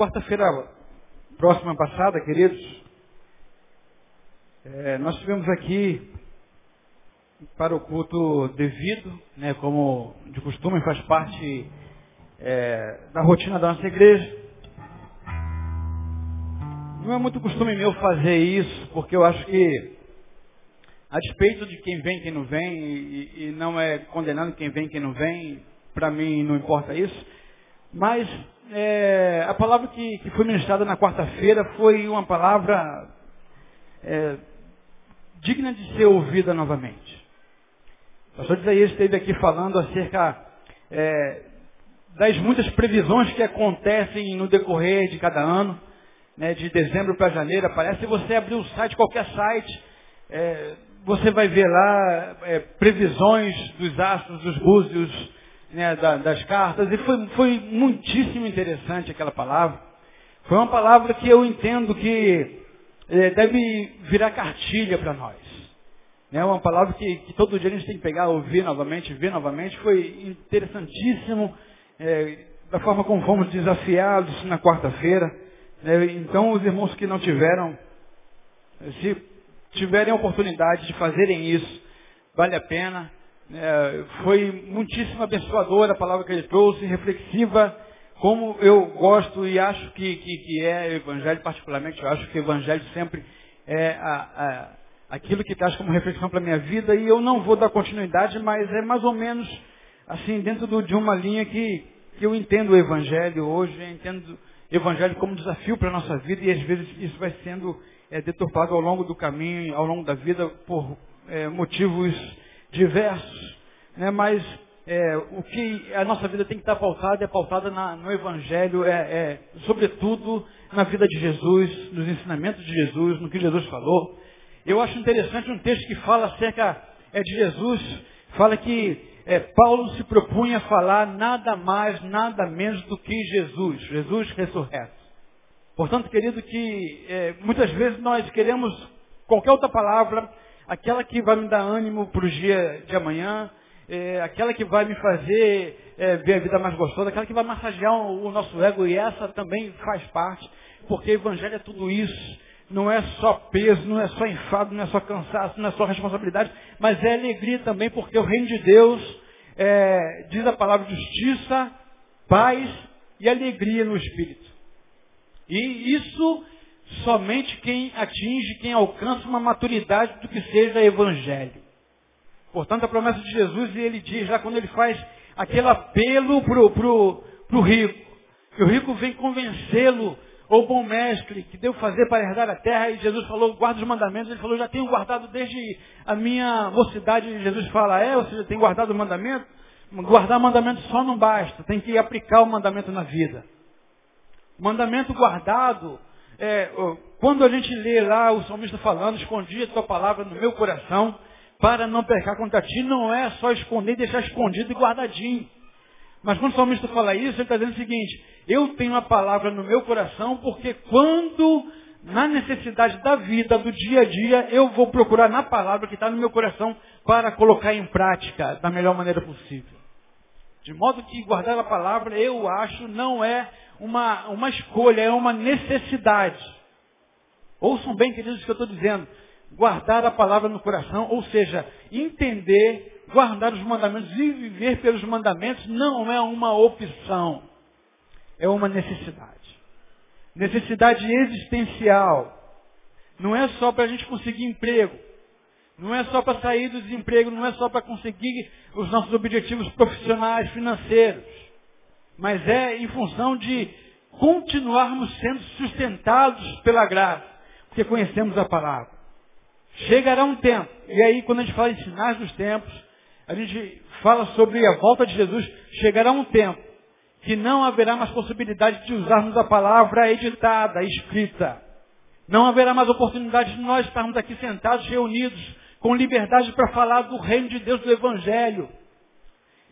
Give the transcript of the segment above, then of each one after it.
quarta-feira próxima passada, queridos, é, nós tivemos aqui para o culto devido, né, como de costume faz parte é, da rotina da nossa igreja. Não é muito costume meu fazer isso, porque eu acho que, a despeito de quem vem quem não vem, e, e não é condenando quem vem quem não vem, para mim não importa isso, mas é, a palavra que, que, foi ministrada na quarta-feira foi uma palavra é, digna de ser ouvida novamente. O pastor Isaías esteve aqui falando acerca é, das muitas previsões que acontecem no decorrer de cada ano, né, de dezembro para janeiro, aparece, se você abrir o site, qualquer site, é, você vai ver lá é, previsões dos astros, dos búzios, né, da, das cartas, e foi, foi muitíssimo interessante aquela palavra. Foi uma palavra que eu entendo que é, deve virar cartilha para nós. É né, uma palavra que, que, todo dia a gente tem que pegar, ouvir novamente, ver novamente. Foi interessantíssimo é, da forma como fomos desafiados na quarta-feira. É, então, os irmãos que não tiveram, se tiverem a oportunidade de fazerem isso, vale a pena. É, foi muitíssimo abençoadora a palavra que ele trouxe, reflexiva, como eu gosto e acho que, que, que é evangelho, particularmente, eu acho que o evangelho sempre é a, a, aquilo que traz como reflexão para a minha vida, e eu não vou dar continuidade, mas é mais ou menos assim, dentro do, de uma linha que, que eu entendo o evangelho hoje, entendo o evangelho como desafio para a nossa vida, e às vezes isso vai sendo é, deturpado ao longo do caminho, ao longo da vida, por é, motivos diversos, né? mas é, o que a nossa vida tem que estar pautada é pautada na, no Evangelho, é, é, sobretudo na vida de Jesus, nos ensinamentos de Jesus, no que Jesus falou. Eu acho interessante um texto que fala acerca é, de Jesus, fala que é, Paulo se propunha a falar nada mais, nada menos do que Jesus, Jesus ressurreto. Portanto, querido, que é, muitas vezes nós queremos qualquer outra palavra aquela que vai me dar ânimo para o dia de amanhã, é, aquela que vai me fazer é, ver a vida mais gostosa, aquela que vai massagear o, o nosso ego, e essa também faz parte, porque o Evangelho é tudo isso. Não é só peso, não é só enfado, não é só cansaço, não é só responsabilidade, mas é alegria também, porque o reino de Deus é, diz a palavra justiça, paz e alegria no Espírito. E isso somente quem atinge, quem alcança uma maturidade do que seja evangelho. Portanto, a promessa de Jesus, ele diz lá quando ele faz aquele apelo para o pro, pro rico, que o rico vem convencê-lo, ou bom mestre, que deu fazer para herdar a terra, e Jesus falou, guarda os mandamentos, ele falou, já tenho guardado desde a minha mocidade, Jesus fala, é, você já tem guardado o mandamento? Guardar o mandamento só não basta, tem que aplicar o mandamento na vida. Mandamento guardado é, quando a gente lê lá o salmista falando, escondi a tua palavra no meu coração, para não pecar contra ti, não é só esconder, deixar escondido e guardadinho. Mas quando o salmista fala isso, ele está dizendo o seguinte, eu tenho a palavra no meu coração, porque quando, na necessidade da vida, do dia a dia, eu vou procurar na palavra que está no meu coração para colocar em prática da melhor maneira possível. De modo que guardar a palavra, eu acho, não é uma, uma escolha, é uma necessidade. Ouçam bem, queridos, o que eu estou dizendo. Guardar a palavra no coração, ou seja, entender, guardar os mandamentos e viver pelos mandamentos não é uma opção, é uma necessidade. Necessidade existencial. Não é só para a gente conseguir emprego. Não é só para sair do desemprego, não é só para conseguir os nossos objetivos profissionais, financeiros mas é em função de continuarmos sendo sustentados pela graça, porque conhecemos a palavra. Chegará um tempo, e aí quando a gente fala em sinais dos tempos, a gente fala sobre a volta de Jesus, chegará um tempo que não haverá mais possibilidade de usarmos a palavra editada, escrita. Não haverá mais oportunidade de nós estarmos aqui sentados, reunidos, com liberdade para falar do reino de Deus, do Evangelho.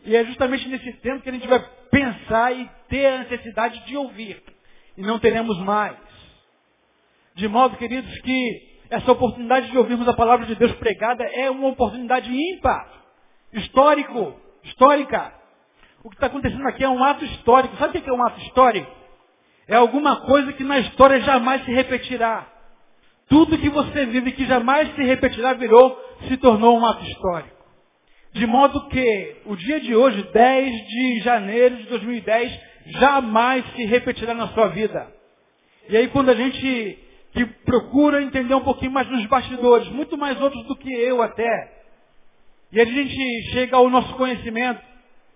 E é justamente nesse tempo que a gente vai pensar e ter a necessidade de ouvir. E não teremos mais. De modo, queridos, que essa oportunidade de ouvirmos a palavra de Deus pregada é uma oportunidade ímpar, histórico, histórica. O que está acontecendo aqui é um ato histórico. Sabe o que é um ato histórico? É alguma coisa que na história jamais se repetirá. Tudo que você vive que jamais se repetirá virou, se tornou um ato histórico. De modo que o dia de hoje, 10 de janeiro de 2010, jamais se repetirá na sua vida. E aí quando a gente que procura entender um pouquinho mais nos bastidores, muito mais outros do que eu até, e a gente chega ao nosso conhecimento,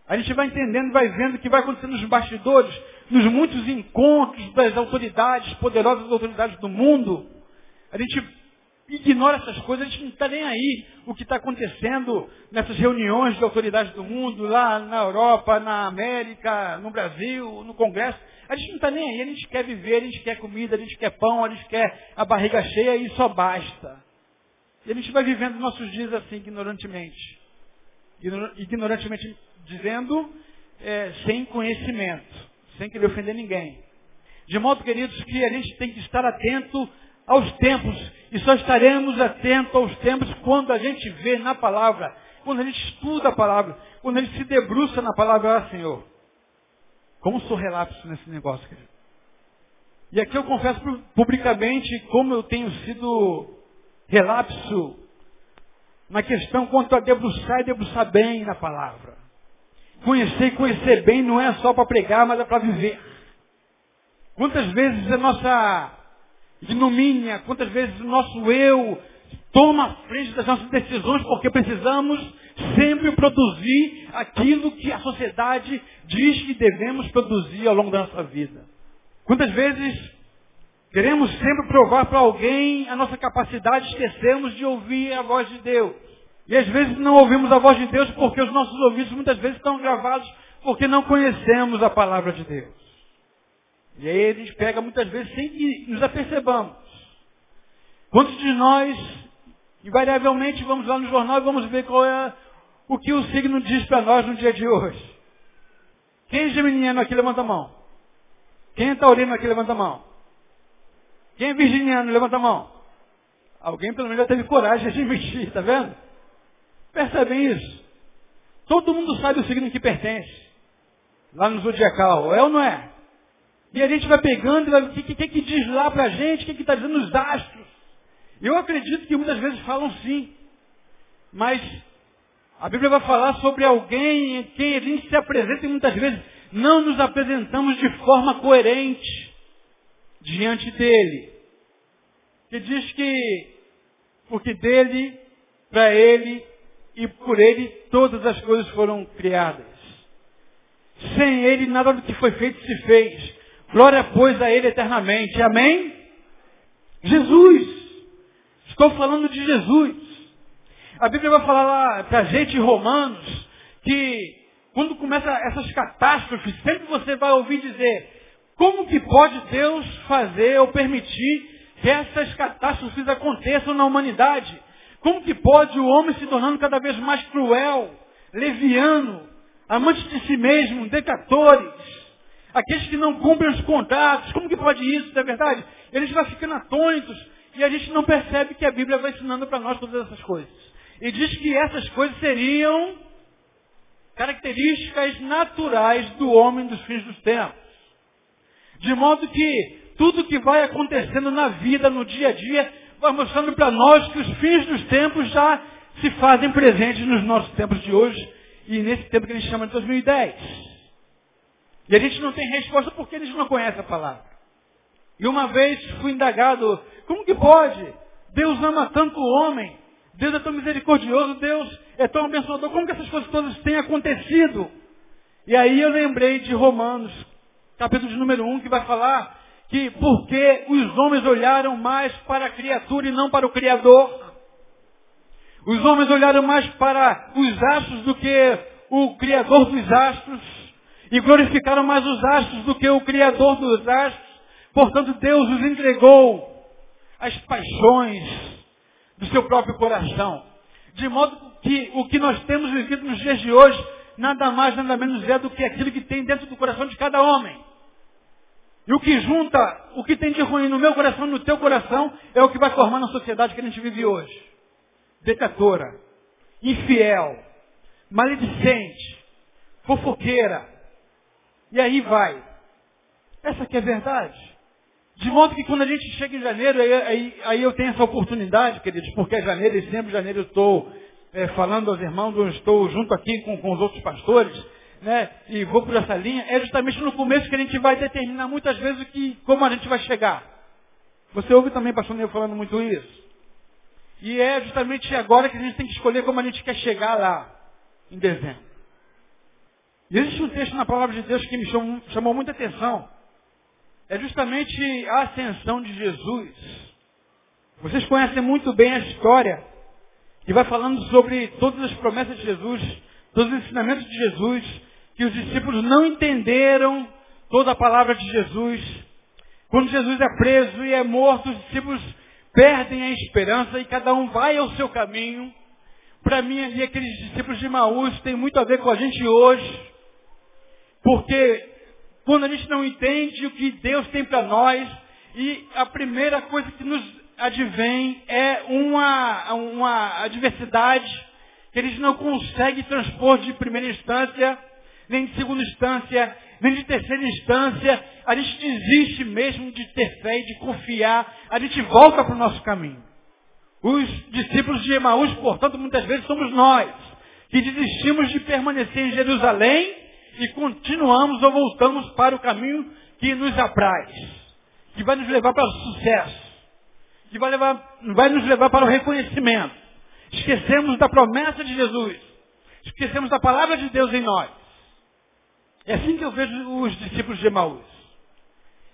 a gente vai entendendo, vai vendo o que vai acontecendo nos bastidores, nos muitos encontros das autoridades, poderosas autoridades do mundo. A gente ignora essas coisas, a gente não está nem aí o que está acontecendo nessas reuniões de autoridades do mundo, lá na Europa, na América, no Brasil, no Congresso. A gente não está nem aí, a gente quer viver, a gente quer comida, a gente quer pão, a gente quer a barriga cheia e só basta. E a gente vai vivendo nossos dias assim, ignorantemente. Ignorantemente dizendo, é, sem conhecimento, sem querer ofender ninguém. De modo, queridos, que a gente tem que estar atento aos tempos. E só estaremos atentos aos tempos quando a gente vê na palavra, quando a gente estuda a palavra, quando a gente se debruça na palavra, ah, Senhor, como sou relapso nesse negócio, querido. E aqui eu confesso publicamente como eu tenho sido relapso na questão quanto a debruçar e debruçar bem na palavra. Conhecer e conhecer bem não é só para pregar, mas é para viver. Quantas vezes a nossa ignomínia, quantas vezes o nosso eu toma a frente das nossas decisões porque precisamos sempre produzir aquilo que a sociedade diz que devemos produzir ao longo da nossa vida. Quantas vezes queremos sempre provar para alguém a nossa capacidade, esquecemos de ouvir a voz de Deus. E às vezes não ouvimos a voz de Deus porque os nossos ouvidos muitas vezes estão gravados porque não conhecemos a palavra de Deus. E aí a gente pega muitas vezes sem que nos apercebamos. Quantos de nós, invariavelmente, vamos lá no jornal e vamos ver qual é o que o signo diz para nós no dia de hoje? Quem é geminiano aqui levanta a mão. Quem é taurino aqui levanta a mão. Quem é virginiano levanta a mão. Alguém pelo menos já teve coragem de admitir, está vendo? Percebem isso? Todo mundo sabe o signo que pertence. Lá no zodiacal, é ou não é? E a gente vai pegando e vai, o que, que, que diz lá para a gente, o que está dizendo os astros. Eu acredito que muitas vezes falam sim. Mas a Bíblia vai falar sobre alguém em quem a gente se apresenta e muitas vezes não nos apresentamos de forma coerente diante dele. Que diz que, porque dele, para ele e por ele todas as coisas foram criadas. Sem ele nada do que foi feito se fez. Glória, pois, a Ele eternamente. Amém? Jesus. Estou falando de Jesus. A Bíblia vai falar lá para a gente Romanos que quando começa essas catástrofes, sempre você vai ouvir dizer, como que pode Deus fazer ou permitir que essas catástrofes aconteçam na humanidade? Como que pode o homem se tornando cada vez mais cruel, leviano, amante de si mesmo, decatores, Aqueles que não cumprem os contratos, como que pode isso, não é verdade? Eles vão ficando atônitos e a gente não percebe que a Bíblia vai ensinando para nós todas essas coisas. E diz que essas coisas seriam características naturais do homem dos fins dos tempos. De modo que tudo que vai acontecendo na vida, no dia a dia, vai mostrando para nós que os fins dos tempos já se fazem presentes nos nossos tempos de hoje e nesse tempo que a gente chama de 2010. E a gente não tem resposta porque eles não conhecem a palavra. E uma vez fui indagado, como que pode? Deus ama tanto o homem, Deus é tão misericordioso, Deus é tão abençoador, como que essas coisas todas têm acontecido? E aí eu lembrei de Romanos, capítulo de número 1, que vai falar que porque os homens olharam mais para a criatura e não para o Criador. Os homens olharam mais para os astros do que o Criador dos astros e glorificaram mais os astros do que o Criador dos astros. Portanto, Deus os entregou às paixões do seu próprio coração. De modo que o que nós temos vivido nos dias de hoje, nada mais, nada menos é do que aquilo que tem dentro do coração de cada homem. E o que junta, o que tem de ruim no meu coração, no teu coração, é o que vai formar na sociedade que a gente vive hoje. Decatora, infiel, maledicente, fofoqueira, e aí vai. Essa que é a verdade. De modo que quando a gente chega em janeiro, aí, aí, aí eu tenho essa oportunidade, queridos, porque é janeiro e sempre janeiro eu estou é, falando aos irmãos, eu estou junto aqui com, com os outros pastores, né, e vou por essa linha, é justamente no começo que a gente vai determinar muitas vezes o que, como a gente vai chegar. Você ouve também, pastor Neil, falando muito isso. E é justamente agora que a gente tem que escolher como a gente quer chegar lá, em dezembro. E existe um texto na palavra de Deus que me chamou, chamou muita atenção. É justamente a ascensão de Jesus. Vocês conhecem muito bem a história que vai falando sobre todas as promessas de Jesus, todos os ensinamentos de Jesus, que os discípulos não entenderam toda a palavra de Jesus. Quando Jesus é preso e é morto, os discípulos perdem a esperança e cada um vai ao seu caminho. Para mim, ali, aqueles discípulos de Maús têm muito a ver com a gente hoje. Porque quando a gente não entende o que Deus tem para nós, e a primeira coisa que nos advém é uma, uma adversidade que a gente não consegue transpor de primeira instância, nem de segunda instância, nem de terceira instância, a gente desiste mesmo de ter fé e de confiar, a gente volta para o nosso caminho. Os discípulos de Emaús, portanto, muitas vezes somos nós, que desistimos de permanecer em Jerusalém e continuamos ou voltamos para o caminho que nos apraz, que vai nos levar para o sucesso, que vai, levar, vai nos levar para o reconhecimento. Esquecemos da promessa de Jesus, esquecemos da palavra de Deus em nós. É assim que eu vejo os discípulos de Emaús.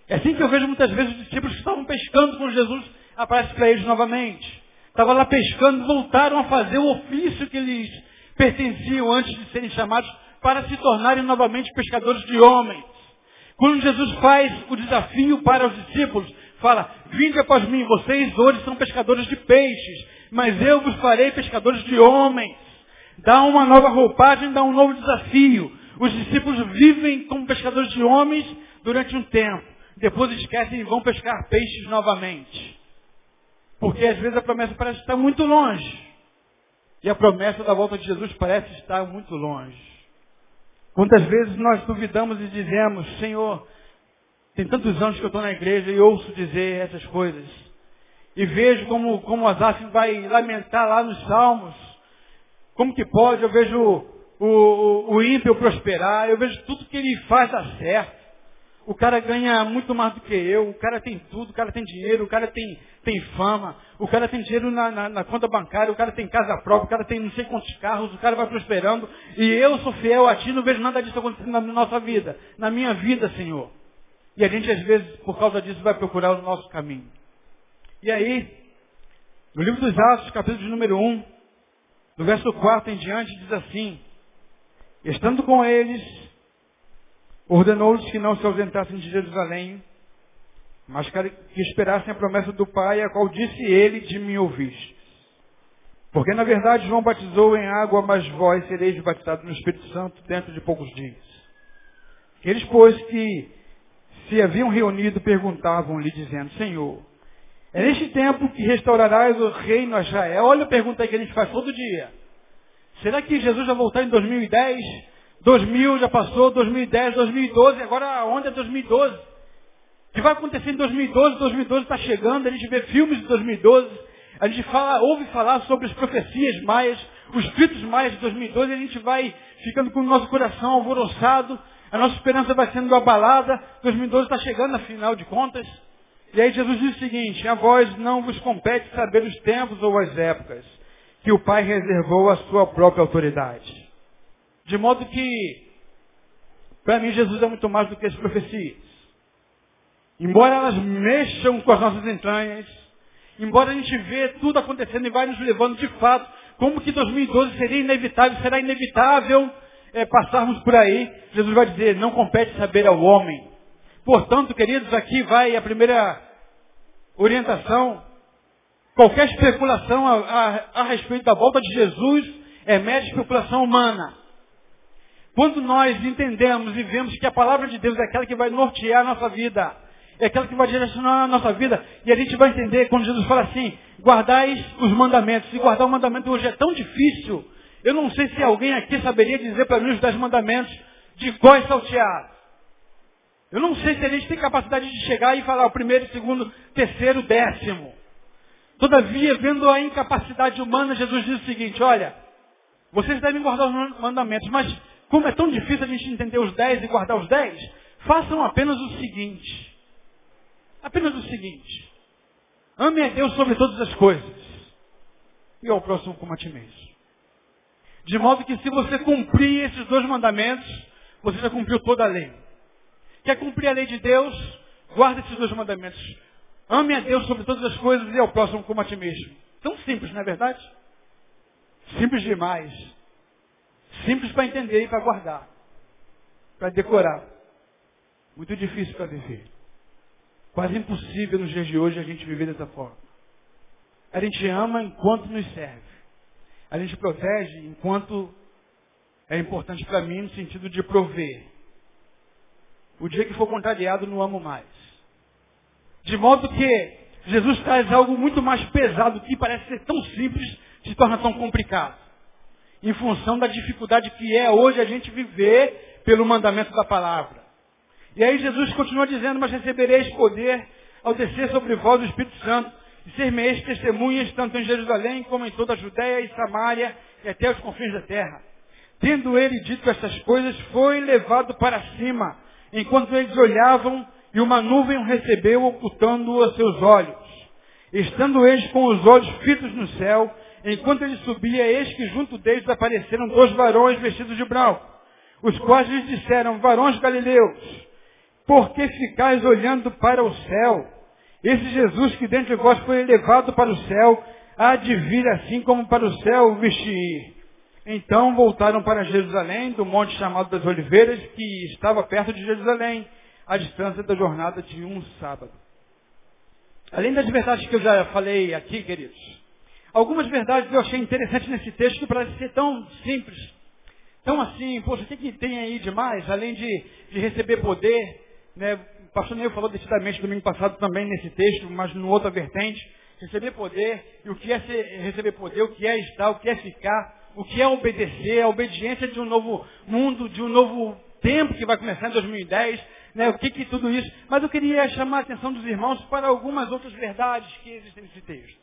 É assim que eu vejo muitas vezes os discípulos que estavam pescando com Jesus, aparece para eles novamente. Estavam lá pescando, voltaram a fazer o ofício que lhes pertenciam antes de serem chamados para se tornarem novamente pescadores de homens. Quando Jesus faz o desafio para os discípulos, fala, vinde após mim, vocês hoje são pescadores de peixes, mas eu vos farei pescadores de homens. Dá uma nova roupagem, dá um novo desafio. Os discípulos vivem como pescadores de homens durante um tempo. Depois esquecem e vão pescar peixes novamente. Porque às vezes a promessa parece estar muito longe. E a promessa da volta de Jesus parece estar muito longe. Quantas vezes nós duvidamos e dizemos, Senhor, tem tantos anos que eu estou na igreja e ouço dizer essas coisas. E vejo como, como Asaf vai lamentar lá nos Salmos. Como que pode? Eu vejo o, o, o ímpio prosperar, eu vejo tudo que ele faz dar certo. O cara ganha muito mais do que eu, o cara tem tudo, o cara tem dinheiro, o cara tem, tem fama, o cara tem dinheiro na, na, na, conta bancária, o cara tem casa própria, o cara tem não sei quantos carros, o cara vai prosperando, e eu sou fiel a ti, não vejo nada disso acontecendo na nossa vida, na minha vida, Senhor. E a gente, às vezes, por causa disso, vai procurar o nosso caminho. E aí, no livro dos Atos, capítulo de número 1, no verso 4 em diante, diz assim, Estando com eles, ordenou-lhes que não se ausentassem de Jerusalém, mas que esperassem a promessa do Pai, a qual disse ele, de mim ouviste. Porque na verdade João batizou em água, mas vós sereis batizados no Espírito Santo dentro de poucos dias. Eles, pois, que se haviam reunido, perguntavam-lhe, dizendo, Senhor, é neste tempo que restaurarás o reino a Israel? Olha a pergunta que a gente faz todo dia. Será que Jesus vai voltar em 2010? 2000 já passou, 2010, 2012, agora onde é 2012? O que vai acontecer em 2012? 2012 está chegando, a gente vê filmes de 2012, a gente fala, ouve falar sobre as profecias maias, os escritos maias de 2012, e a gente vai ficando com o nosso coração alvoroçado, a nossa esperança vai sendo abalada, 2012 está chegando, afinal de contas. E aí Jesus diz o seguinte, a vós não vos compete saber os tempos ou as épocas que o Pai reservou à sua própria autoridade. De modo que, para mim, Jesus é muito mais do que as profecias. Embora elas mexam com as nossas entranhas, embora a gente vê tudo acontecendo e vai nos levando de fato, como que 2012 seria inevitável, será inevitável é, passarmos por aí, Jesus vai dizer, não compete saber ao homem. Portanto, queridos, aqui vai a primeira orientação Qualquer especulação a, a, a respeito da volta de Jesus é mera especulação humana. Quando nós entendemos e vemos que a palavra de Deus é aquela que vai nortear a nossa vida, é aquela que vai direcionar a nossa vida, e a gente vai entender quando Jesus fala assim, guardais os mandamentos. E guardar o mandamento hoje é tão difícil, eu não sei se alguém aqui saberia dizer para mim os dez mandamentos de qual saltear. Eu não sei se a gente tem capacidade de chegar e falar o primeiro, segundo, terceiro, décimo. Todavia, vendo a incapacidade humana, Jesus diz o seguinte, olha, vocês devem guardar os mandamentos, mas como é tão difícil a gente entender os dez e guardar os dez, façam apenas o seguinte. Apenas o seguinte. Ame a Deus sobre todas as coisas. E ao próximo como a ti mesmo. De modo que se você cumprir esses dois mandamentos, você já cumpriu toda a lei. Quer cumprir a lei de Deus? Guarda esses dois mandamentos. Ame a Deus sobre todas as coisas e ao próximo como a ti mesmo. Tão simples, não é verdade? Simples demais. Simples para entender e para guardar. Para decorar. Muito difícil para viver. Quase impossível nos dias de hoje a gente viver dessa forma. A gente ama enquanto nos serve. A gente protege enquanto é importante para mim no sentido de prover. O dia que for contrariado, não amo mais. De modo que Jesus traz algo muito mais pesado que parece ser tão simples, se torna tão complicado. Em função da dificuldade que é hoje a gente viver pelo mandamento da palavra. E aí Jesus continua dizendo, mas recebereis poder ao descer sobre vós o Espírito Santo, e ser meis testemunhas tanto em Jerusalém como em toda a Judéia e Samaria e até os confins da terra. Tendo ele dito estas coisas, foi levado para cima, enquanto eles olhavam, e uma nuvem o recebeu, ocultando-o a seus olhos. Estando eles com os olhos fitos no céu, enquanto ele subia, eis que junto deles apareceram dois varões vestidos de branco, os quais lhes disseram, varões galileus, por que ficais olhando para o céu? Esse Jesus que dentre vós foi elevado para o céu, há de vir assim como para o céu vestir. Então voltaram para Jerusalém, do monte chamado das Oliveiras, que estava perto de Jerusalém, à distância da jornada de um sábado. Além das verdades que eu já falei aqui, queridos, algumas verdades eu achei interessantes nesse texto que parece ser tão simples, tão assim, poxa, o que, que tem aí demais, além de, de receber poder, né? O pastor Neil falou decididamente domingo passado também nesse texto, mas no outra vertente, receber poder, e o que é ser, receber poder, o que é estar, o que é ficar, o que é obedecer, a obediência de um novo mundo, de um novo tempo que vai começar em 2010, né, o que que tudo isso. Mas eu queria chamar a atenção dos irmãos para algumas outras verdades que existem nesse texto.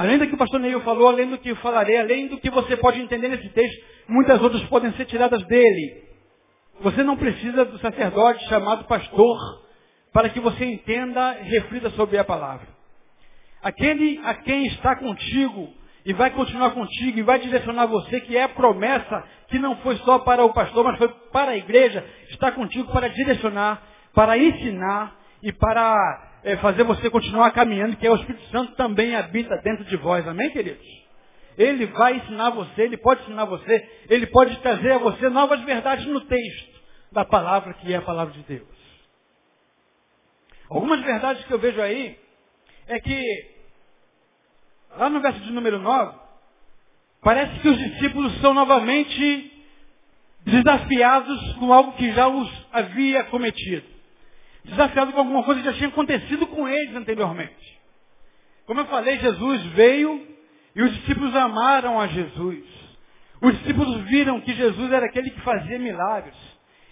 Além do que o pastor Neil falou, além do que eu falarei, além do que você pode entender nesse texto, muitas outras podem ser tiradas dele. Você não precisa do sacerdote chamado pastor para que você entenda e reflita sobre a palavra. Aquele a quem está contigo e vai continuar contigo e vai direcionar você, que é a promessa que não foi só para o pastor, mas foi para a igreja, está contigo para direcionar, para ensinar e para é, fazer você continuar caminhando, que é o Espírito Santo também habita dentro de vós. Amém, queridos? Ele vai ensinar você, ele pode ensinar você, ele pode trazer a você novas verdades no texto da palavra que é a palavra de Deus. Algumas verdades que eu vejo aí é que Lá no verso de número 9, parece que os discípulos são novamente desafiados com algo que já os havia cometido. Desafiados com alguma coisa que já tinha acontecido com eles anteriormente. Como eu falei, Jesus veio e os discípulos amaram a Jesus. Os discípulos viram que Jesus era aquele que fazia milagres.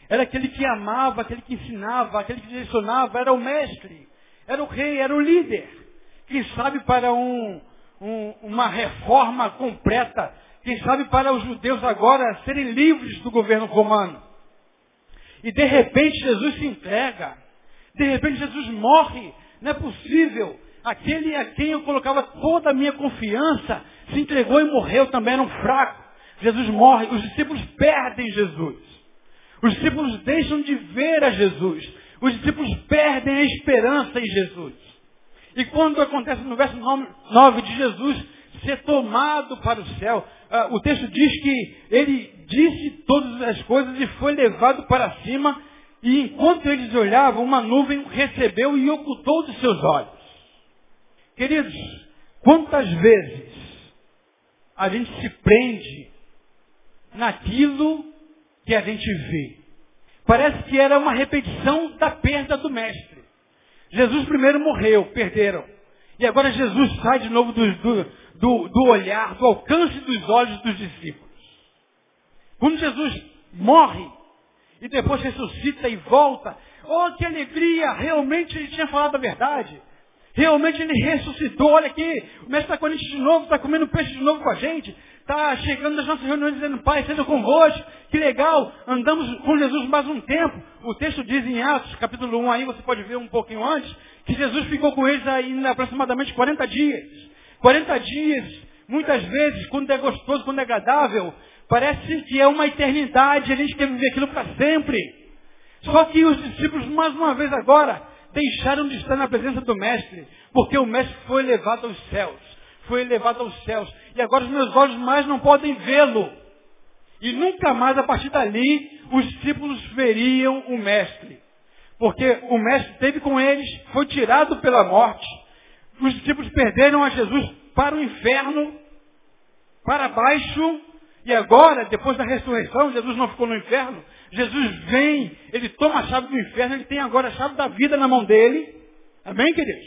Era aquele que amava, aquele que ensinava, aquele que direcionava, era o mestre, era o rei, era o líder. Quem sabe para um, um, uma reforma completa, quem sabe para os judeus agora serem livres do governo romano. E de repente Jesus se entrega. De repente Jesus morre. Não é possível. Aquele a quem eu colocava toda a minha confiança se entregou e morreu também, era um fraco. Jesus morre. Os discípulos perdem Jesus. Os discípulos deixam de ver a Jesus. Os discípulos perdem a esperança em Jesus. E quando acontece no verso 9 de Jesus ser tomado para o céu, uh, o texto diz que ele disse todas as coisas e foi levado para cima, e enquanto eles olhavam, uma nuvem recebeu e ocultou dos seus olhos. Queridos, quantas vezes a gente se prende naquilo que a gente vê? Parece que era uma repetição da perda do mestre. Jesus primeiro morreu, perderam. E agora Jesus sai de novo do, do, do olhar, do alcance dos olhos dos discípulos. Quando Jesus morre, e depois ressuscita e volta. Oh, que alegria! Realmente ele tinha falado a verdade. Realmente ele ressuscitou. Olha aqui, o mestre está com a gente de novo, está comendo peixe de novo com a gente. Está chegando nas nossas reuniões dizendo, Pai, seja convosco. Que legal, andamos com Jesus mais um tempo. O texto diz em Atos, capítulo 1 aí, você pode ver um pouquinho antes, que Jesus ficou com eles aí aproximadamente 40 dias. 40 dias, muitas vezes, quando é gostoso, quando é agradável, parece que é uma eternidade, a gente quer viver aquilo para sempre. Só que os discípulos, mais uma vez agora, deixaram de estar na presença do Mestre, porque o Mestre foi levado aos céus. Foi elevado aos céus. E agora os meus olhos mais não podem vê-lo. E nunca mais, a partir dali, os discípulos veriam o Mestre. Porque o Mestre esteve com eles, foi tirado pela morte. Os discípulos perderam a Jesus para o inferno, para baixo, e agora, depois da ressurreição, Jesus não ficou no inferno. Jesus vem, ele toma a chave do inferno, ele tem agora a chave da vida na mão dele. Amém, queridos?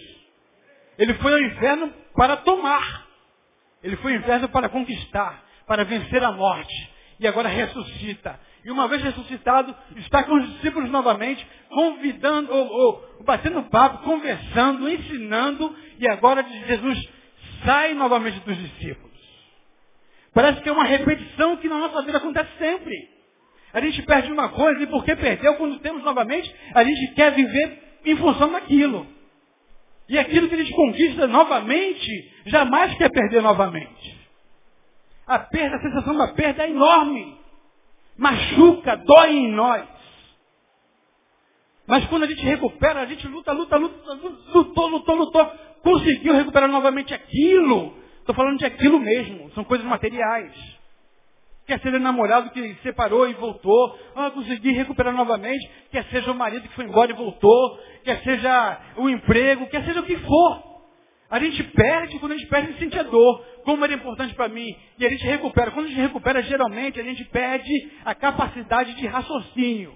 Ele foi ao inferno para tomar. Ele foi ao inferno para conquistar, para vencer a morte. E agora ressuscita. E uma vez ressuscitado, está com os discípulos novamente, convidando, ou, ou batendo papo, conversando, ensinando. E agora Jesus sai novamente dos discípulos. Parece que é uma repetição que na nossa vida acontece sempre. A gente perde uma coisa e porque perdeu, quando temos novamente, a gente quer viver em função daquilo. E aquilo que a gente conquista novamente, jamais quer perder novamente. A perda, a sensação da perda é enorme. Machuca, dói em nós. Mas quando a gente recupera, a gente luta, luta, luta, lutou, lutou, lutou, conseguiu recuperar novamente aquilo Estou falando de aquilo mesmo, são coisas materiais. Quer seja o namorado que separou e voltou, ah, consegui recuperar novamente, quer seja o marido que foi embora e voltou, quer seja o emprego, quer seja o que for. A gente perde, quando a gente perde, a gente sente a dor, como era importante para mim, e a gente recupera. Quando a gente recupera, geralmente, a gente perde a capacidade de raciocínio.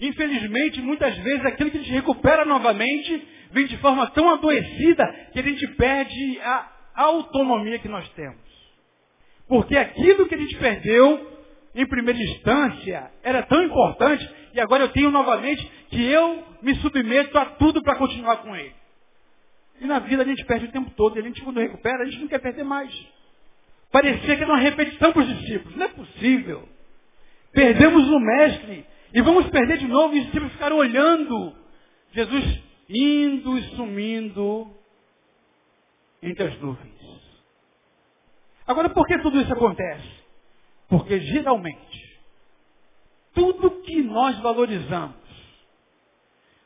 Infelizmente, muitas vezes, aquilo que a gente recupera novamente vem de forma tão adoecida que a gente perde a autonomia que nós temos. Porque aquilo que a gente perdeu, em primeira instância, era tão importante, e agora eu tenho novamente que eu me submeto a tudo para continuar com ele. E na vida a gente perde o tempo todo, e a gente quando recupera, a gente não quer perder mais. Parecia que era uma repetição para os discípulos. Não é possível. Perdemos o mestre e vamos perder de novo, e os discípulos ficaram olhando. Jesus indo e sumindo entre as nuvens. Agora, por que tudo isso acontece? Porque geralmente, tudo que nós valorizamos,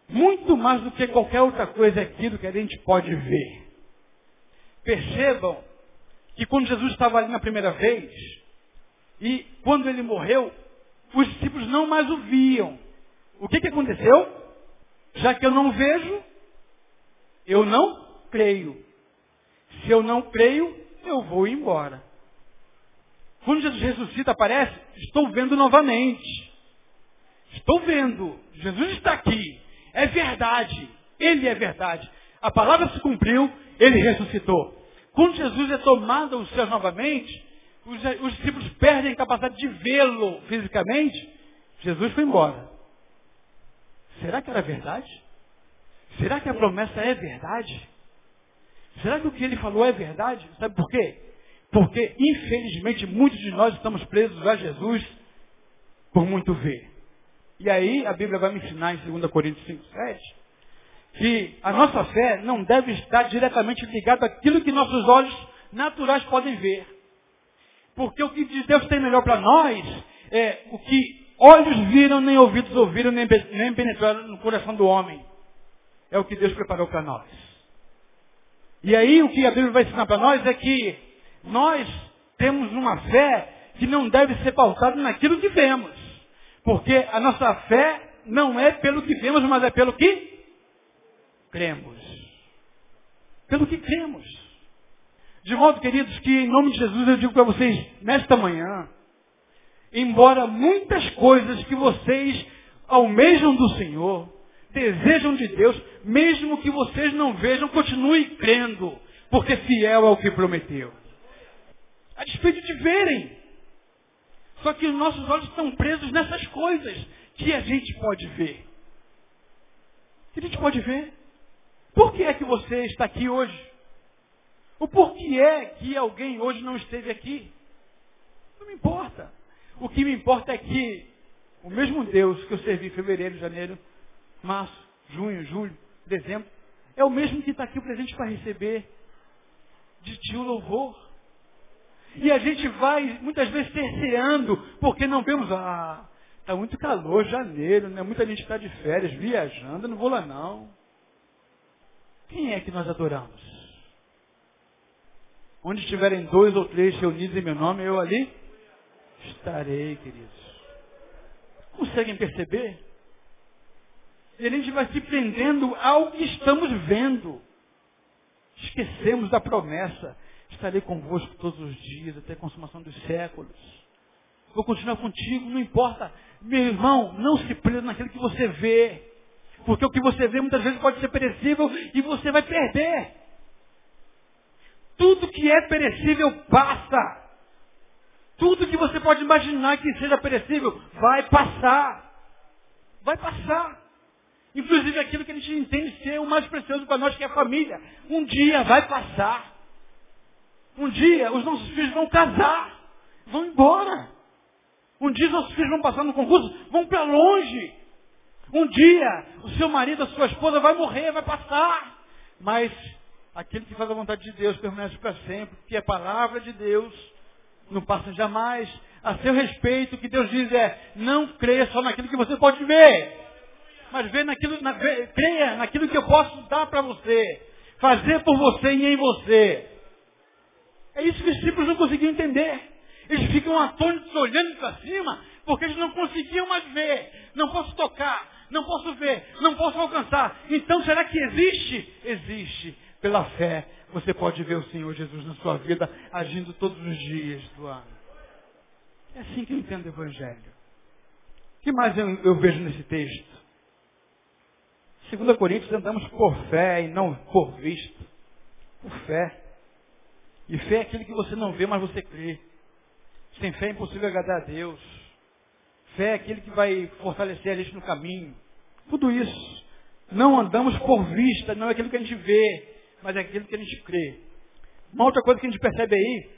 muito mais do que qualquer outra coisa, é aquilo que a gente pode ver. Percebam que quando Jesus estava ali na primeira vez, e quando ele morreu, os discípulos não mais o viam. O que, que aconteceu? Já que eu não vejo, eu não creio. Se eu não creio, eu vou embora. Quando Jesus ressuscita, aparece, estou vendo novamente. Estou vendo. Jesus está aqui. É verdade. Ele é verdade. A palavra se cumpriu, ele ressuscitou. Quando Jesus é tomado aos céus novamente, os, os discípulos perdem a capacidade de vê-lo fisicamente. Jesus foi embora. Será que era verdade? Será que a promessa é verdade? Será que o que ele falou é verdade? Sabe por quê? Porque, infelizmente, muitos de nós estamos presos a Jesus por muito ver. E aí, a Bíblia vai me ensinar em 2 Coríntios 5, 7, que a nossa fé não deve estar diretamente ligada àquilo que nossos olhos naturais podem ver. Porque o que Deus tem melhor para nós é o que olhos viram, nem ouvidos ouviram, nem, penetraram no coração do homem. É o que Deus preparou para nós. E aí o que a Bíblia vai ensinar para nós é que nós temos uma fé que não deve ser pautada naquilo que vemos. Porque a nossa fé não é pelo que vemos, mas é pelo que cremos. Pelo que cremos. De modo, queridos, que em nome de Jesus eu digo para vocês, nesta manhã, embora muitas coisas que vocês almejam do Senhor, desejam de Deus, mesmo que vocês não vejam, continue crendo, porque fiel é o que prometeu. A despeito de verem. Só que os nossos olhos estão presos nessas coisas que a gente pode ver. Que a gente pode ver. Por que é que você está aqui hoje? O porquê é que alguém hoje não esteve aqui? Não me importa. O que me importa é que o mesmo Deus que eu servi em fevereiro, janeiro, março, junho, julho, dezembro, é o mesmo que está aqui presente para receber de ti o louvor. E a gente vai muitas vezes terceando, porque não vemos, ah, está muito calor, janeiro, né? muita gente está de férias, viajando, não vou lá não. Quem é que nós adoramos? Onde estiverem dois ou três reunidos em meu nome, eu ali estarei, queridos. Conseguem perceber? E a gente vai se prendendo ao que estamos vendo. Esquecemos da promessa. Estarei convosco todos os dias, até a consumação dos séculos. Vou continuar contigo, não importa. Meu irmão, não se prenda naquilo que você vê. Porque o que você vê muitas vezes pode ser perecível e você vai perder. Tudo que é perecível passa. Tudo que você pode imaginar que seja perecível vai passar. Vai passar. Inclusive aquilo que a gente entende ser o mais precioso para nós, que é a família. Um dia vai passar. Um dia os nossos filhos vão casar. Vão embora. Um dia os nossos filhos vão passar no concurso, vão para longe. Um dia o seu marido, a sua esposa vai morrer, vai passar. Mas aquele que faz a vontade de Deus permanece para sempre, porque a palavra de Deus não passa jamais. A seu respeito, o que Deus diz é, não creia só naquilo que você pode ver, mas vê naquilo, na, vê, creia naquilo que eu posso dar para você, fazer por você e em você. É isso que os discípulos não conseguiam entender. Eles ficam atônitos olhando para cima, porque eles não conseguiam mais ver. Não posso tocar, não posso ver, não posso alcançar. Então será que existe? Existe. Pela fé, você pode ver o Senhor Jesus na sua vida agindo todos os dias do ano. É assim que eu entendo o Evangelho. O que mais eu, eu vejo nesse texto? 2 Coríntios andamos por fé e não por visto. Por fé. E fé é aquilo que você não vê, mas você crê. Sem fé é impossível agradar a Deus. Fé é aquele que vai fortalecer a gente no caminho. Tudo isso. Não andamos por vista, não é aquilo que a gente vê, mas é aquilo que a gente crê. Uma outra coisa que a gente percebe aí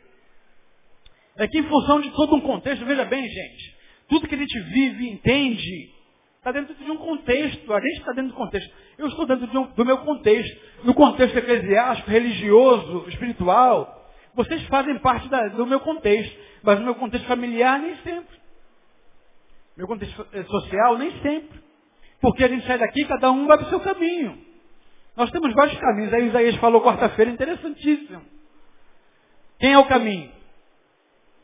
é que em função de todo um contexto, veja bem, gente, tudo que a gente vive, entende, está dentro de um contexto. A gente está dentro do contexto. Eu estou dentro de um, do meu contexto. No contexto eclesiástico, religioso, espiritual. Vocês fazem parte da, do meu contexto. Mas no meu contexto familiar, nem sempre. Meu contexto eh, social, nem sempre. Porque a gente sai daqui, cada um vai para o seu caminho. Nós temos vários caminhos. Aí Isaías falou quarta-feira, interessantíssimo. Quem é o caminho?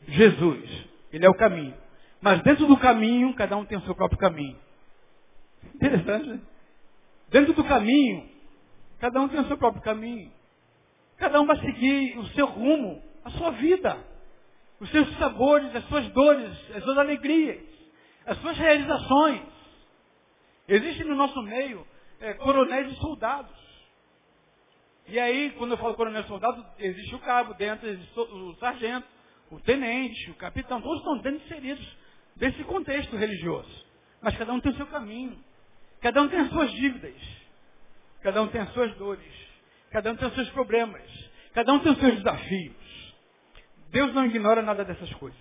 Jesus. Ele é o caminho. Mas dentro do caminho, cada um tem o seu próprio caminho. Interessante, né? Dentro do caminho, cada um tem o seu próprio caminho. Cada um vai seguir o seu rumo, a sua vida. Os seus sabores, as suas dores, as suas alegrias, as suas realizações. Existem no nosso meio é, coronéis e soldados. E aí, quando eu falo coronel e soldado, existe o cabo dentro, existe o sargento, o tenente, o capitão, todos estão dentro inseridos desse contexto religioso. Mas cada um tem o seu caminho. Cada um tem as suas dívidas. Cada um tem as suas dores. Cada um tem os seus problemas. Cada um tem os seus desafios. Deus não ignora nada dessas coisas.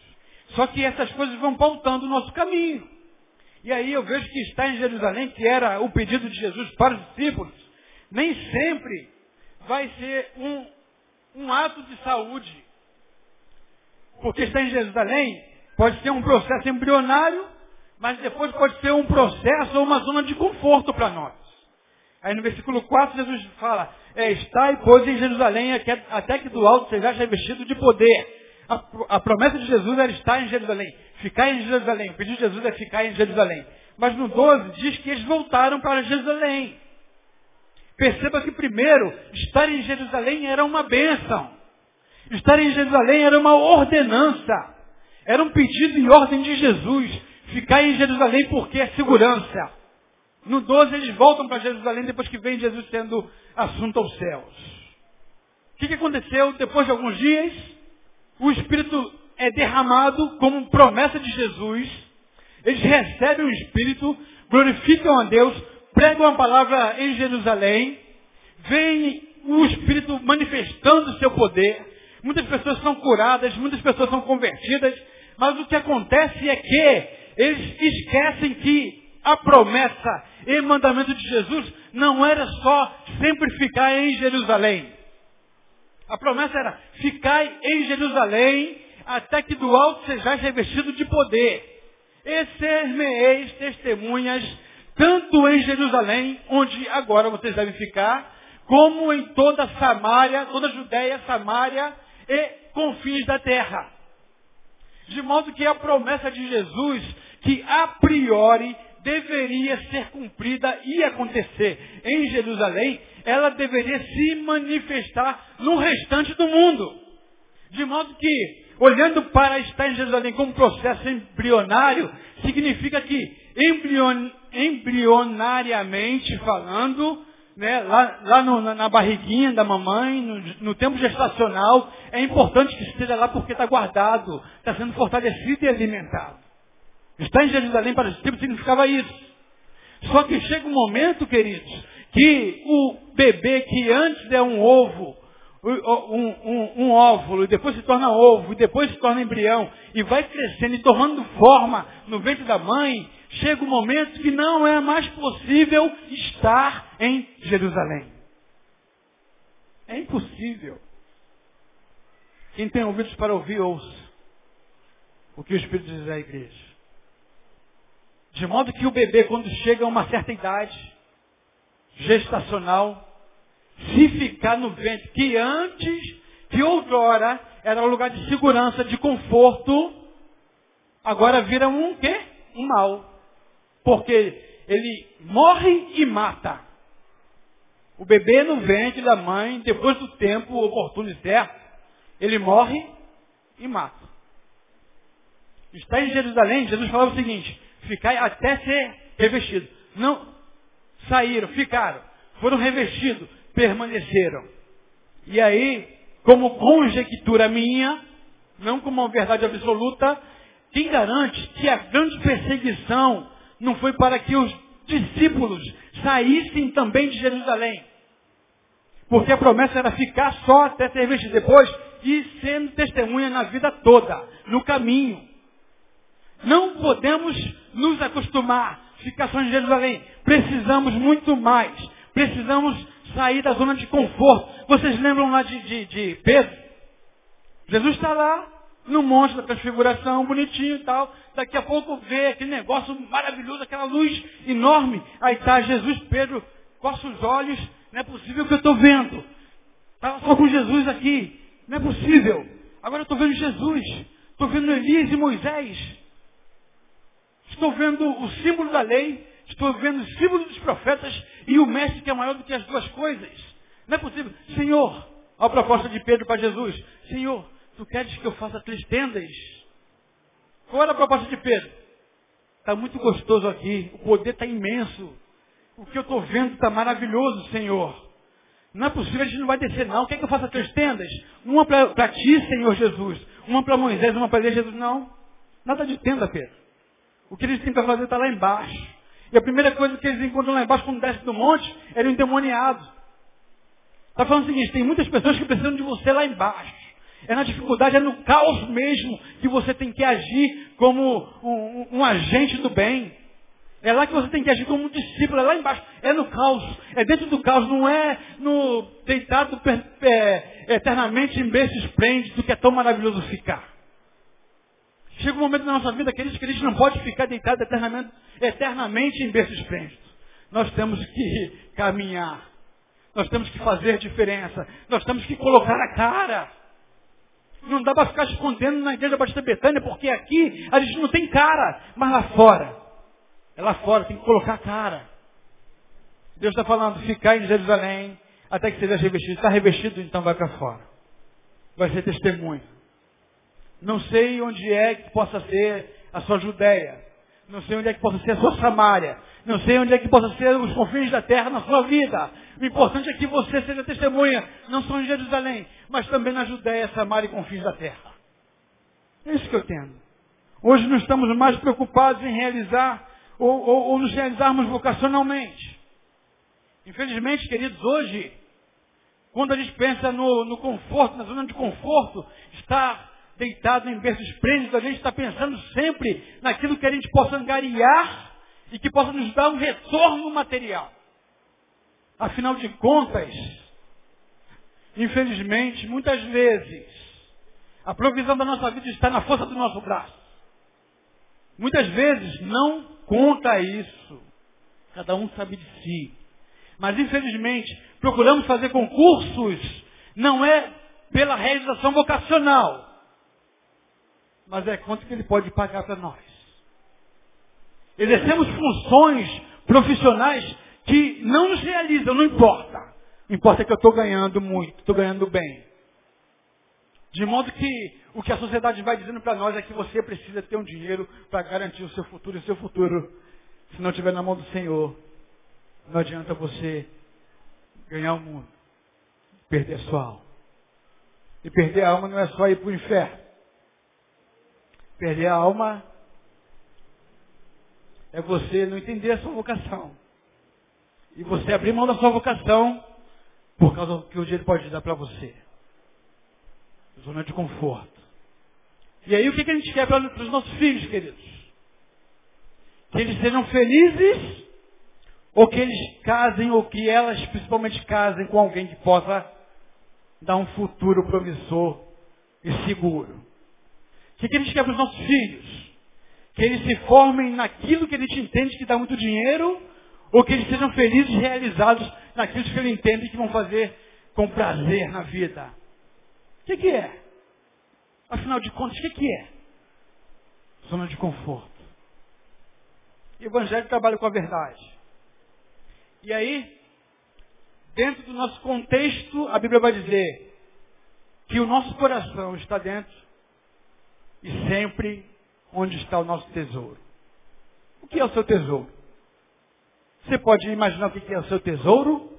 Só que essas coisas vão pautando o nosso caminho. E aí eu vejo que está em Jerusalém, que era o pedido de Jesus para os discípulos, nem sempre vai ser um, um ato de saúde. Porque estar em Jerusalém pode ser um processo embrionário, mas depois pode ser um processo ou uma zona de conforto para nós. Aí no versículo 4 Jesus fala, é, estai, pois, em Jerusalém, até que do alto seja revestido de poder. A, a, promessa de Jesus era estar em Jerusalém, ficar em Jerusalém. O pedido de Jesus é ficar em Jerusalém. Mas no 12 diz que eles voltaram para Jerusalém. Perceba que primeiro, estar em Jerusalém era uma bênção. Estar em Jerusalém era uma ordenança. Era um pedido e ordem de Jesus. Ficar em Jerusalém porque é segurança. No 12 eles voltam para Jerusalém depois que vem Jesus sendo assunto aos céus. O que, que aconteceu? Depois de alguns dias, o Espírito é derramado como promessa de Jesus. Eles recebem o Espírito, glorificam a Deus, pregam a palavra em Jerusalém, vem o Espírito manifestando o seu poder. Muitas pessoas são curadas, muitas pessoas são convertidas, mas o que acontece é que eles esquecem que a promessa e mandamento de Jesus não era só sempre ficar em Jerusalém. A promessa era, ficai em Jerusalém até que do alto sejais revestido de poder. E ser-me-eis testemunhas, tanto em Jerusalém, onde agora vocês devem ficar, como em toda Samaria, toda Judéia, Samaria e confins da terra. De modo que a promessa de Jesus, que a priori deveria ser cumprida e acontecer em Jerusalém, ela deveria se manifestar no restante do mundo. De modo que, olhando para estar em Jerusalém como processo embrionário, significa que, embrion, embrionariamente falando, né, lá, lá no, na barriguinha da mamãe, no, no, tempo gestacional, é importante que esteja lá porque está guardado, está sendo fortalecido e alimentado. Estar em Jerusalém para esse tempo significava isso. Só que chega um momento, queridos, que o bebê que antes é um ovo, um, um, um, óvulo, e depois se torna ovo, e depois se torna embrião, e vai crescendo e tomando forma no ventre da mãe, chega um momento que não é mais possível estar em Jerusalém. É impossível. Quem tem ouvidos para ouvir, ouça o que o Espírito diz à igreja. De modo que o bebê, quando chega a uma certa idade gestacional, se ficar no ventre, que antes, que outrora, era um lugar de segurança, de conforto, agora vira um quê? Um mal. Porque ele morre e mata. O bebê no ventre da mãe, depois do tempo oportuno e certo, ele morre e mata. Está em Jerusalém, Jesus falava o seguinte, ficai até ser revestido. Não saíram, ficaram, foram revestidos, permaneceram. E aí, como conjectura minha, não como uma verdade absoluta, quem garante que a grande perseguição não foi para que os discípulos saíssem também de Jerusalém? Porque a promessa era ficar só até ser vestido depois e sendo testemunha na vida toda, no caminho. Não podemos nos acostumar, ficar só em Jerusalém. Precisamos muito mais. Precisamos sair da zona de conforto. Vocês lembram lá de, de, de Pedro? Jesus está lá, no monte da transfiguração, bonitinho e tal. Daqui a pouco vê aquele negócio maravilhoso, aquela luz enorme. Aí está Jesus, Pedro, coça os olhos. Não é possível que eu estou vendo. Estava só com Jesus aqui. Não é possível. Agora eu estou vendo Jesus. Estou vendo Elias e Moisés. Estou vendo o símbolo da lei, estou vendo o símbolo dos profetas e o mestre que é maior do que as duas coisas. Não é possível. Senhor, a proposta de Pedro para Jesus, Senhor, tu queres que eu faça três tendas? Qual era a proposta de Pedro? Está muito gostoso aqui, o poder está imenso. O que eu estou vendo está maravilhoso, Senhor. Não é possível, a gente não vai descer não. Quer que eu faça três tendas? Uma para ti, Senhor Jesus. Uma para Moisés, uma para Jesus. Não. Nada de tenda, Pedro. O que eles têm para fazer está lá embaixo. E a primeira coisa que eles encontram lá embaixo quando desce do monte era o endemoniado. Está falando o seguinte, tem muitas pessoas que precisam de você lá embaixo. É na dificuldade, é no caos mesmo que você tem que agir como um, um, um agente do bem. É lá que você tem que agir como um discípulo, é lá embaixo. É no caos. É dentro do caos, não é no deitado é, eternamente em berço esplêndido que é tão maravilhoso ficar. Chega um momento na nossa vida, queridos, que a gente não pode ficar deitado eternamente, eternamente em berço esplêndido. Nós temos que caminhar. Nós temos que fazer diferença. Nós temos que colocar a cara. Não dá para ficar escondendo na igreja Batista Betânia, porque aqui a gente não tem cara, mas lá fora. É lá fora, tem que colocar a cara. Deus está falando, ficar em Jerusalém até que seja revestido. Está revestido, então vai para fora. Vai ser testemunho. Não sei onde é que possa ser a sua Judéia. Não sei onde é que possa ser a sua Samária. Não sei onde é que possa ser os confins da terra na sua vida. O importante é que você seja testemunha, não só em Jerusalém, mas também na Judéia, Samária e confins da terra. É isso que eu entendo. Hoje não estamos mais preocupados em realizar ou, ou, ou nos realizarmos vocacionalmente. Infelizmente, queridos, hoje, quando a gente pensa no, no conforto, na zona de conforto, está deitado em berço esplêndido, a gente está pensando sempre naquilo que a gente possa angariar e que possa nos dar um retorno material. Afinal de contas, infelizmente, muitas vezes, a provisão da nossa vida está na força do nosso braço. Muitas vezes não conta isso. Cada um sabe de si. Mas infelizmente, procuramos fazer concursos, não é pela realização vocacional, mas é quanto que ele pode pagar para nós. Exercemos funções profissionais que não nos realizam, não importa. Importa que eu estou ganhando muito, estou ganhando bem. De modo que o que a sociedade vai dizendo para nós é que você precisa ter um dinheiro para garantir o seu futuro. E o seu futuro, se não estiver na mão do Senhor, não adianta você ganhar o mundo, perder a sua alma. E perder a alma não é só ir para o inferno. Perder a alma é você não entender a sua vocação. E você abrir mão da sua vocação por causa do que o dinheiro pode dar para você zona de conforto. E aí o que, que a gente quer para os nossos filhos, queridos? Que eles sejam felizes, ou que eles casem, ou que elas principalmente casem com alguém que possa dar um futuro promissor e seguro. Que, que a gente quer para os nossos filhos? Que eles se formem naquilo que a gente entende que dá muito dinheiro, ou que eles sejam felizes e realizados naquilo que ele entende que vão fazer com prazer na vida. O que, que é? Afinal de contas, o que, que é? Zona de conforto. O Evangelho trabalha com a verdade. E aí, dentro do nosso contexto, a Bíblia vai dizer que o nosso coração está dentro e sempre onde está o nosso tesouro. O que é o seu tesouro? Você pode imaginar o que é o seu tesouro?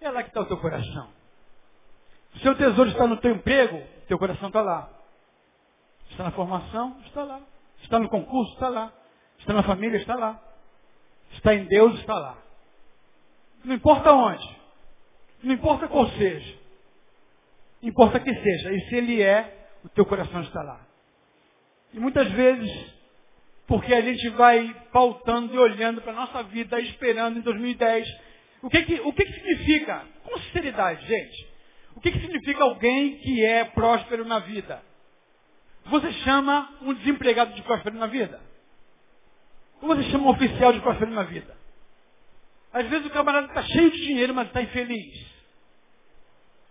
É lá que está o seu coração. O seu tesouro está no teu emprego, teu coração está lá. Está na formação, está lá. Está no concurso, está lá. Está na família, está lá. Está em Deus, está lá. Não importa onde. Não importa qual seja. Importa que seja. E se ele é, o teu coração está lá. E muitas vezes, porque a gente vai pautando e olhando para a nossa vida, esperando em 2010, o que que, o que, que significa? Com sinceridade, gente. O que, que significa alguém que é próspero na vida? Você chama um desempregado de próspero na vida? Ou você chama um oficial de próspero na vida? Às vezes o camarada está cheio de dinheiro, mas está infeliz.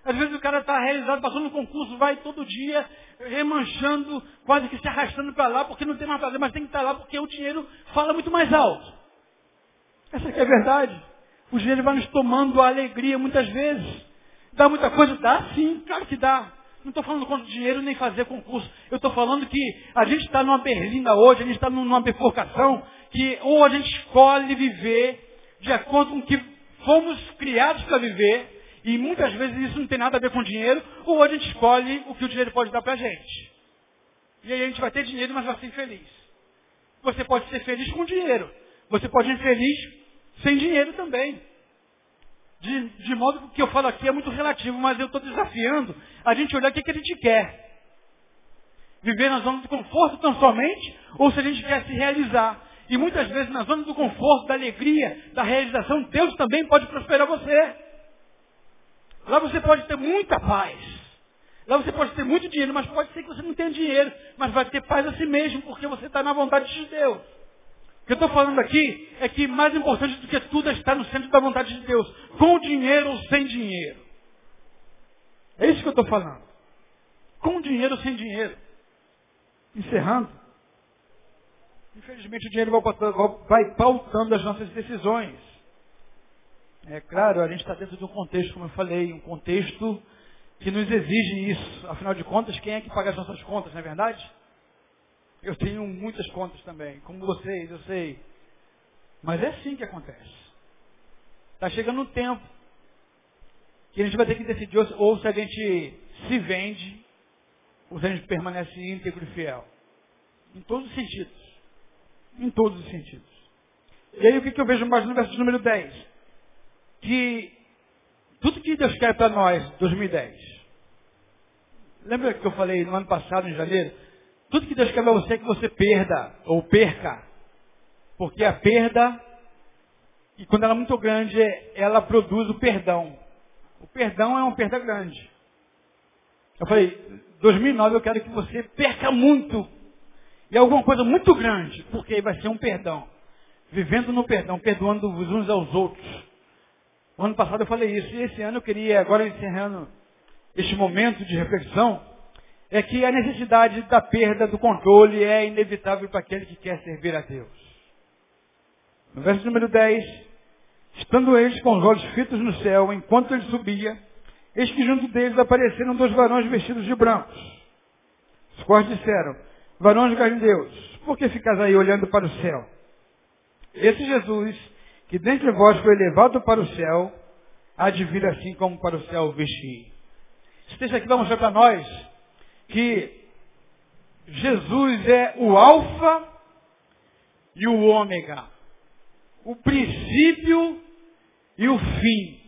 Às vezes o cara está realizado, passando no concurso, vai todo dia remanchando, quase que se arrastando para lá, porque não tem mais fazer, mas tem que estar tá lá porque o dinheiro fala muito mais alto. Essa é a verdade. O dinheiro vai nos tomando a alegria muitas vezes. Dá muita coisa? Dá sim, claro que dá. Não estou falando contra dinheiro nem fazer concurso. Eu estou falando que a gente está numa berlinda hoje, a gente está numa bifurcação que ou a gente escolhe viver de acordo com o que fomos criados para viver, e muitas vezes isso não tem nada a ver com dinheiro, ou a gente escolhe o que o dinheiro pode dar para a gente. E aí a gente vai ter dinheiro, mas vai ser infeliz. Você pode ser feliz com dinheiro. Você pode ser feliz sem dinheiro também. De, de modo que o que eu falo aqui é muito relativo, mas eu estou desafiando a gente olhar o que, que a gente quer. Viver na zona do conforto tão somente, ou se a gente quer se realizar. E muitas vezes na zona do conforto, da alegria, da realização, Deus também pode prosperar você. Lá você pode ter muita paz. Lá você pode ter muito dinheiro, mas pode ser que você não tenha dinheiro, mas vai ter paz a si mesmo, porque você está na vontade de Deus. O que eu estou falando aqui é que mais importante do que tudo é estar no centro da vontade de Deus, com dinheiro ou sem dinheiro. É isso que eu estou falando. Com dinheiro ou sem dinheiro. Encerrando. Infelizmente o dinheiro vai pautando as nossas decisões. É claro, a gente está dentro de um contexto, como eu falei, um contexto que nos exige isso. Afinal de contas, quem é que paga as nossas contas, não é verdade? Eu tenho muitas contas também, como vocês, eu sei. Mas é assim que acontece. Está chegando um tempo que a gente vai ter que decidir ou se a gente se vende, ou se a gente permanece íntegro e fiel. Em todos os sentidos. Em todos os sentidos. E aí o que, que eu vejo mais no verso número 10? Que tudo que Deus quer para nós, 2010. Lembra que eu falei no ano passado, em janeiro? Tudo que Deus quer para você é que você perda, ou perca. Porque a perda, e quando ela é muito grande, ela produz o perdão. O perdão é uma perda grande. Eu falei, 2009 eu quero que você perca muito. E alguma coisa muito grande, porque vai ser um perdão. Vivendo no perdão, perdoando os uns aos outros. O ano passado eu falei isso, e esse ano eu queria, agora encerrando este momento de reflexão, é que a necessidade da perda do controle é inevitável para aquele que quer servir a Deus. No verso número 10, estando eles com os olhos fitos no céu, enquanto ele subia, eis que junto deles apareceram dois varões vestidos de brancos. Os quais disseram, varões galileus, por que ficais aí olhando para o céu? Esse Jesus, que dentre vós foi levado para o céu, há de vir assim como para o céu vestir. Esse texto aqui vai mostrar para nós que Jesus é o alfa e o ômega. O princípio e o fim.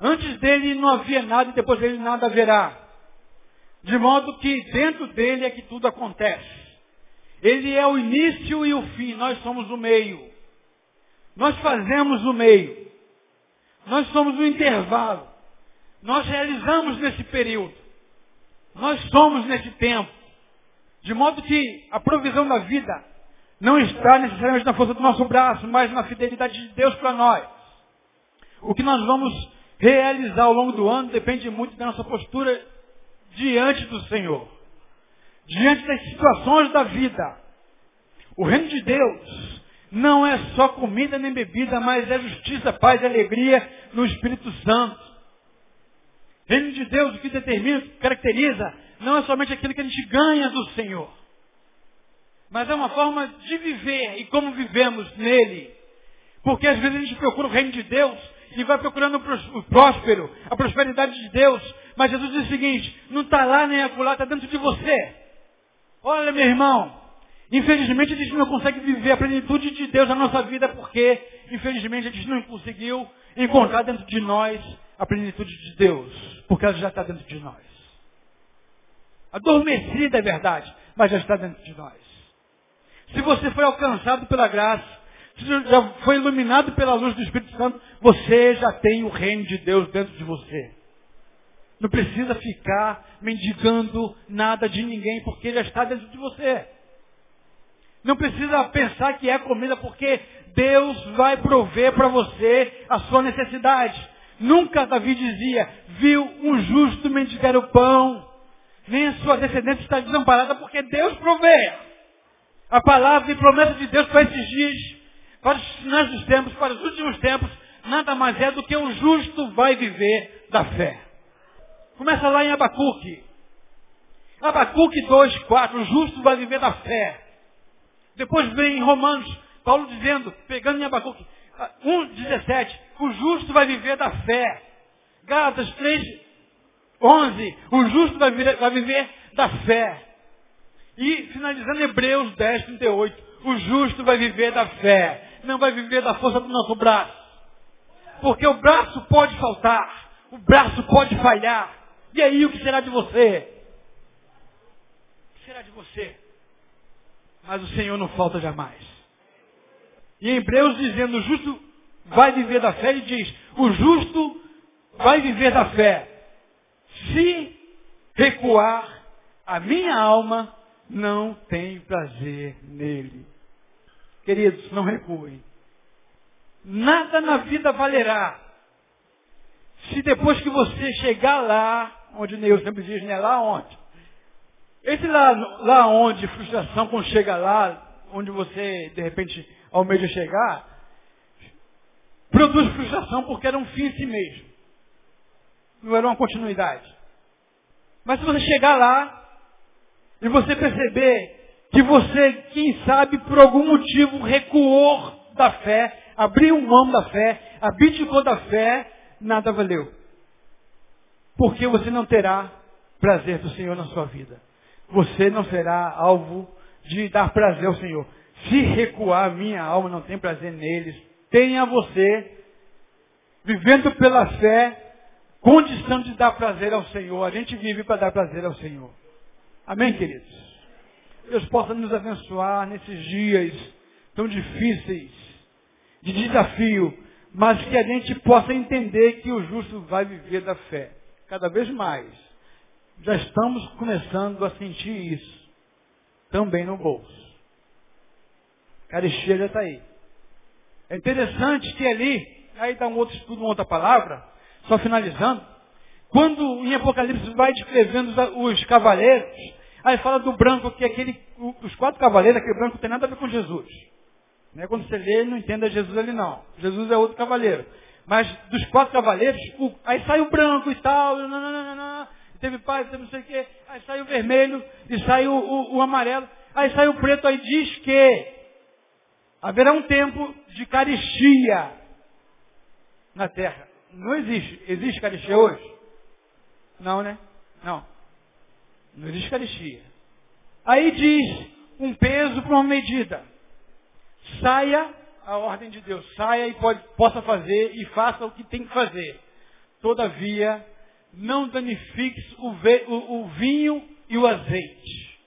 Antes dele não havia nada e depois dele nada haverá. De modo que dentro dele é que tudo acontece. Ele é o início e o fim, nós somos o meio. Nós fazemos o meio. Nós somos o intervalo. Nós realizamos nesse período. Nós somos nesse tempo. De modo que a provisão da vida não está necessariamente na força do nosso braço, mas na fidelidade de Deus para nós. O que nós vamos realizar ao longo do ano depende muito da nossa postura diante do Senhor. Diante das situações da vida. O reino de Deus não é só comida nem bebida, mas é justiça, paz e alegria no Espírito Santo. Reino de Deus, o que determina, caracteriza, não é somente aquilo que a gente ganha do Senhor, mas é uma forma de viver e como vivemos nele. Porque às vezes a gente procura o reino de Deus e vai procurando o próspero, a prosperidade de Deus. Mas Jesus diz o seguinte, não está lá nem acolá, está dentro de você. Olha, meu irmão, infelizmente a gente não consegue viver a plenitude de Deus na nossa vida porque, infelizmente, a gente não conseguiu encontrar dentro de nós a plenitude de Deus, porque ela já está dentro de nós. Adormecida é verdade, mas já está dentro de nós. Se você foi alcançado pela graça, se já foi iluminado pela luz do Espírito Santo, você já tem o reino de Deus dentro de você. Não precisa ficar mendigando nada de ninguém, porque já está dentro de você. Não precisa pensar que é comida, porque Deus vai prover para você a sua necessidade. Nunca Davi dizia, viu um justo mendigar o pão, nem a sua descendência está desamparada, porque Deus provê. A palavra e promessa de Deus para esses dias, para os finais dos tempos, para os últimos tempos, nada mais é do que o justo vai viver da fé. Começa lá em Abacuque. Abacuque 2, 4, o justo vai viver da fé. Depois vem em Romanos, Paulo dizendo, pegando em Abacuque, 1,17, o justo vai viver da fé. Gálatas 3, 11, o justo vai viver, vai viver da fé. E finalizando Hebreus 10, 38, o justo vai viver da fé, não vai viver da força do nosso braço. Porque o braço pode faltar, o braço pode falhar. E aí o que será de você? O que será de você? Mas o Senhor não falta jamais. E em Hebreus dizendo, o justo vai viver da fé, ele diz, o justo vai viver da fé. Se recuar, a minha alma não tem prazer nele. Queridos, não recuem. Nada na vida valerá. Se depois que você chegar lá, onde Neil sempre diz, né? Lá onde? Esse lá, lá onde, frustração, quando chega lá, onde você, de repente, almeja chegar, produz frustração porque era um fim em si mesmo. Não era uma continuidade. Mas se você chegar lá e você perceber que você, quem sabe, por algum motivo recuou da fé, abriu mão da fé, abdicou da fé, nada valeu. Porque você não terá prazer do Senhor na sua vida. Você não será alvo de dar prazer ao Senhor. Se recuar, minha alma não tem prazer neles. Tenha você, vivendo pela fé, condição de dar prazer ao Senhor. A gente vive para dar prazer ao Senhor. Amém, queridos? Deus possa nos abençoar nesses dias tão difíceis, de desafio, mas que a gente possa entender que o justo vai viver da fé. Cada vez mais. Já estamos começando a sentir isso. Também no bolso. Caristia já está aí. É interessante que ali, aí dá um outro estudo, uma outra palavra, só finalizando, quando em Apocalipse vai descrevendo os, os cavaleiros, aí fala do branco, que aquele, os quatro cavaleiros, aquele branco tem nada a ver com Jesus. Né? Quando você lê, não entenda Jesus ali não. Jesus é outro cavaleiro. Mas dos quatro cavaleiros, o, aí sai o branco e tal, não, teve paz, teve não sei o quê, aí sai o vermelho e sai o, o, amarelo, aí sai o preto, aí diz que haverá um tempo de caristia na terra. Não existe. Existe caristia hoje? Não, né? Não. Não existe caristia. Aí diz um peso para uma medida. Saia a ordem de Deus. Saia e pode, possa fazer e faça o que tem que fazer. Todavia, não danifique o, o, o vinho e o azeite.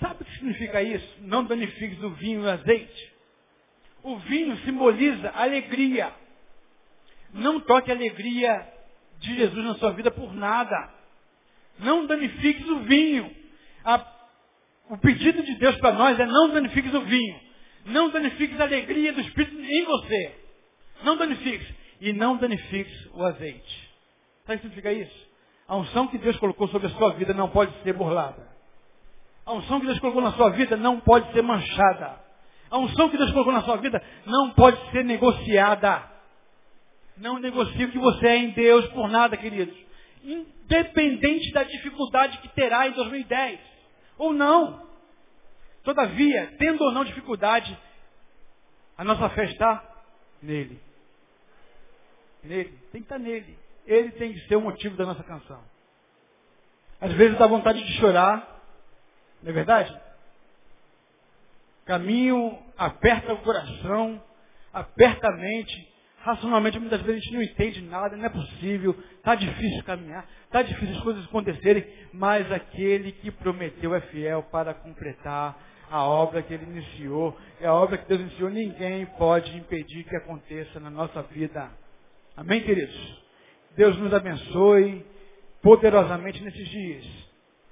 Sabe o que significa isso? Não danifique o vinho e o azeite. O vinho simboliza alegria. Não toque a alegria de Jesus na sua vida por nada. Não danifique o vinho. A, o pedido de Deus para nós é não danifique o vinho. Não danifiques a alegria do Espírito em você. Não danifiques. E não danifiques o azeite. Sabe o que significa isso? A unção que Deus colocou sobre a sua vida não pode ser burlada. A unção que Deus colocou na sua vida não pode ser manchada. A unção que Deus colocou na sua vida não pode ser negociada. Não negocie o que você é em Deus por nada, queridos. Independente da dificuldade que terá em 2010. Ou não. Todavia, tendo ou não dificuldade, a nossa fé está nele. Nele. Tem que estar nele. Ele tem que ser o motivo da nossa canção. Às vezes dá vontade de chorar, não é verdade? Caminho aperta o coração, aperta a mente. Racionalmente, muitas vezes a gente não entende nada, não é possível, está difícil caminhar, está difícil as coisas acontecerem, mas aquele que prometeu é fiel para completar a obra que ele iniciou, é a obra que Deus iniciou, ninguém pode impedir que aconteça na nossa vida. Amém, queridos? Deus nos abençoe poderosamente nesses dias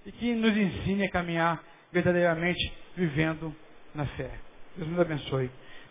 e que nos ensine a caminhar verdadeiramente vivendo na fé. Deus nos abençoe.